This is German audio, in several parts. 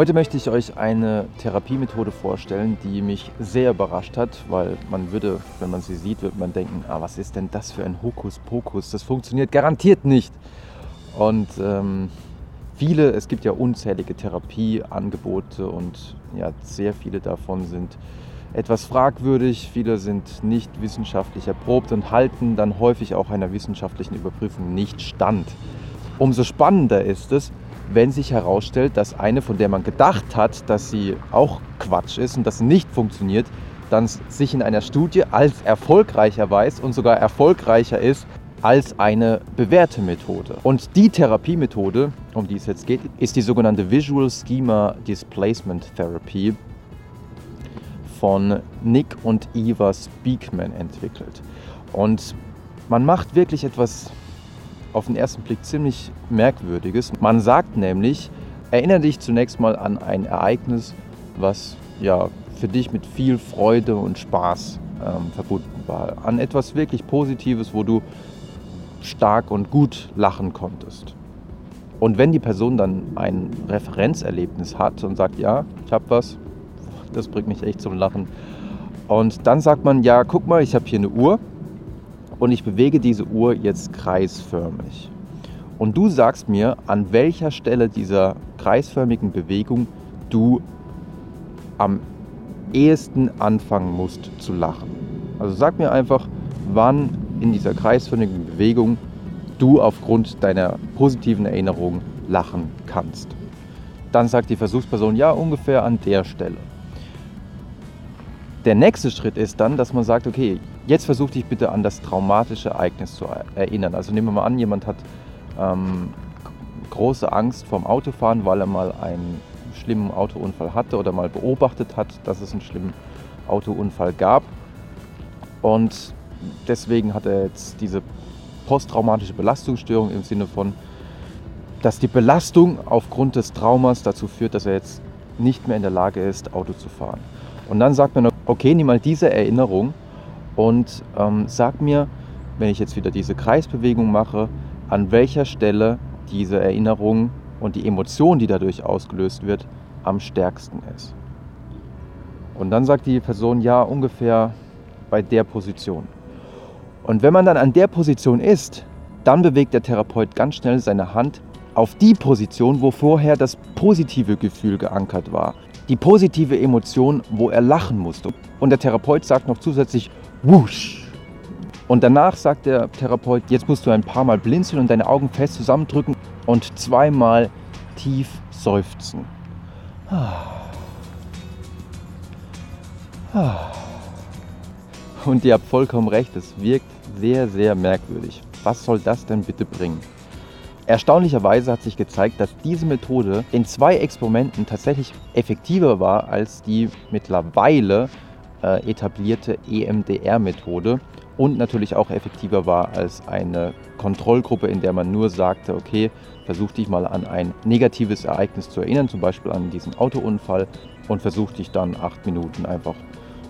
Heute möchte ich euch eine Therapiemethode vorstellen, die mich sehr überrascht hat, weil man würde, wenn man sie sieht, würde man denken, ah, was ist denn das für ein Hokuspokus? Das funktioniert garantiert nicht. Und ähm, viele, es gibt ja unzählige Therapieangebote und ja, sehr viele davon sind etwas fragwürdig, viele sind nicht wissenschaftlich erprobt und halten dann häufig auch einer wissenschaftlichen Überprüfung nicht stand. Umso spannender ist es, wenn sich herausstellt, dass eine, von der man gedacht hat, dass sie auch Quatsch ist und dass sie nicht funktioniert, dann sich in einer Studie als erfolgreicher weiß und sogar erfolgreicher ist als eine bewährte Methode. Und die Therapiemethode, um die es jetzt geht, ist die sogenannte Visual Schema Displacement Therapy von Nick und Eva Speakman entwickelt. Und man macht wirklich etwas auf den ersten Blick ziemlich Merkwürdiges. Man sagt nämlich, erinnere dich zunächst mal an ein Ereignis, was ja für dich mit viel Freude und Spaß ähm, verbunden war. An etwas wirklich Positives, wo du stark und gut lachen konntest. Und wenn die Person dann ein Referenzerlebnis hat und sagt, ja, ich habe was, das bringt mich echt zum Lachen. Und dann sagt man, ja, guck mal, ich habe hier eine Uhr und ich bewege diese Uhr jetzt kreisförmig. Und du sagst mir, an welcher Stelle dieser kreisförmigen Bewegung du am ehesten anfangen musst zu lachen. Also sag mir einfach, wann in dieser kreisförmigen Bewegung du aufgrund deiner positiven Erinnerung lachen kannst. Dann sagt die Versuchsperson, ja, ungefähr an der Stelle. Der nächste Schritt ist dann, dass man sagt, okay, jetzt versuch dich bitte an das traumatische Ereignis zu erinnern. Also nehmen wir mal an, jemand hat ähm, große Angst vorm Autofahren, weil er mal einen schlimmen Autounfall hatte oder mal beobachtet hat, dass es einen schlimmen Autounfall gab. Und deswegen hat er jetzt diese posttraumatische Belastungsstörung im Sinne von, dass die Belastung aufgrund des Traumas dazu führt, dass er jetzt nicht mehr in der Lage ist, Auto zu fahren. Und dann sagt man, okay, nimm mal diese Erinnerung und ähm, sag mir, wenn ich jetzt wieder diese Kreisbewegung mache, an welcher Stelle diese Erinnerung und die Emotion, die dadurch ausgelöst wird, am stärksten ist. Und dann sagt die Person, ja, ungefähr bei der Position. Und wenn man dann an der Position ist, dann bewegt der Therapeut ganz schnell seine Hand auf die Position, wo vorher das positive Gefühl geankert war die positive Emotion, wo er lachen musste. Und der Therapeut sagt noch zusätzlich, wusch. Und danach sagt der Therapeut, jetzt musst du ein paar Mal blinzeln und deine Augen fest zusammendrücken und zweimal tief seufzen. Und ihr habt vollkommen recht, es wirkt sehr, sehr merkwürdig. Was soll das denn bitte bringen? Erstaunlicherweise hat sich gezeigt, dass diese Methode in zwei Experimenten tatsächlich effektiver war als die mittlerweile äh, etablierte EMDR-Methode und natürlich auch effektiver war als eine Kontrollgruppe, in der man nur sagte, okay, versuch dich mal an ein negatives Ereignis zu erinnern, zum Beispiel an diesen Autounfall und versuch dich dann acht Minuten einfach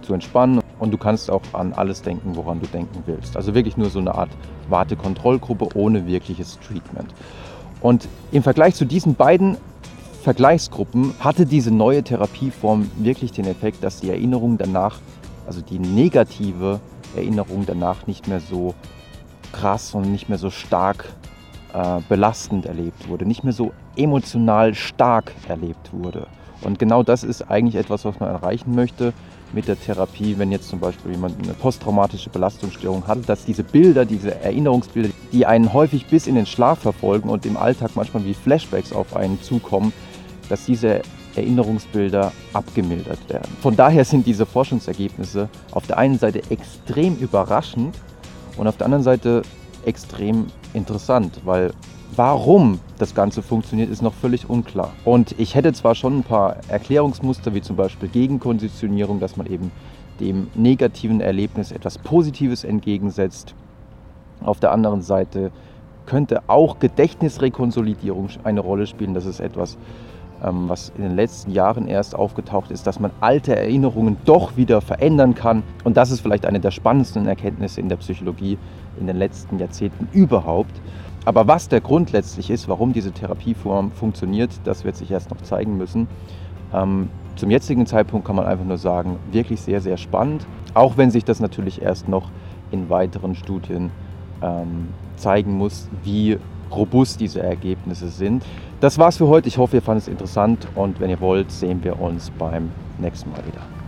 zu entspannen und du kannst auch an alles denken, woran du denken willst. Also wirklich nur so eine Art Wartekontrollgruppe ohne wirkliches Treatment. Und im Vergleich zu diesen beiden Vergleichsgruppen hatte diese neue Therapieform wirklich den Effekt, dass die Erinnerung danach, also die negative Erinnerung danach nicht mehr so krass und nicht mehr so stark äh, belastend erlebt wurde, nicht mehr so emotional stark erlebt wurde. Und genau das ist eigentlich etwas, was man erreichen möchte mit der Therapie, wenn jetzt zum Beispiel jemand eine posttraumatische Belastungsstörung hat, dass diese Bilder, diese Erinnerungsbilder, die einen häufig bis in den Schlaf verfolgen und im Alltag manchmal wie Flashbacks auf einen zukommen, dass diese Erinnerungsbilder abgemildert werden. Von daher sind diese Forschungsergebnisse auf der einen Seite extrem überraschend und auf der anderen Seite extrem interessant, weil Warum das Ganze funktioniert, ist noch völlig unklar. Und ich hätte zwar schon ein paar Erklärungsmuster, wie zum Beispiel Gegenkonditionierung, dass man eben dem negativen Erlebnis etwas Positives entgegensetzt. Auf der anderen Seite könnte auch Gedächtnisrekonsolidierung eine Rolle spielen. Das ist etwas, was in den letzten Jahren erst aufgetaucht ist, dass man alte Erinnerungen doch wieder verändern kann. Und das ist vielleicht eine der spannendsten Erkenntnisse in der Psychologie in den letzten Jahrzehnten überhaupt. Aber was der Grund letztlich ist, warum diese Therapieform funktioniert, das wird sich erst noch zeigen müssen. Ähm, zum jetzigen Zeitpunkt kann man einfach nur sagen, wirklich sehr, sehr spannend, auch wenn sich das natürlich erst noch in weiteren Studien ähm, zeigen muss, wie robust diese Ergebnisse sind. Das war's für heute. Ich hoffe, ihr fandet es interessant und wenn ihr wollt, sehen wir uns beim nächsten Mal wieder.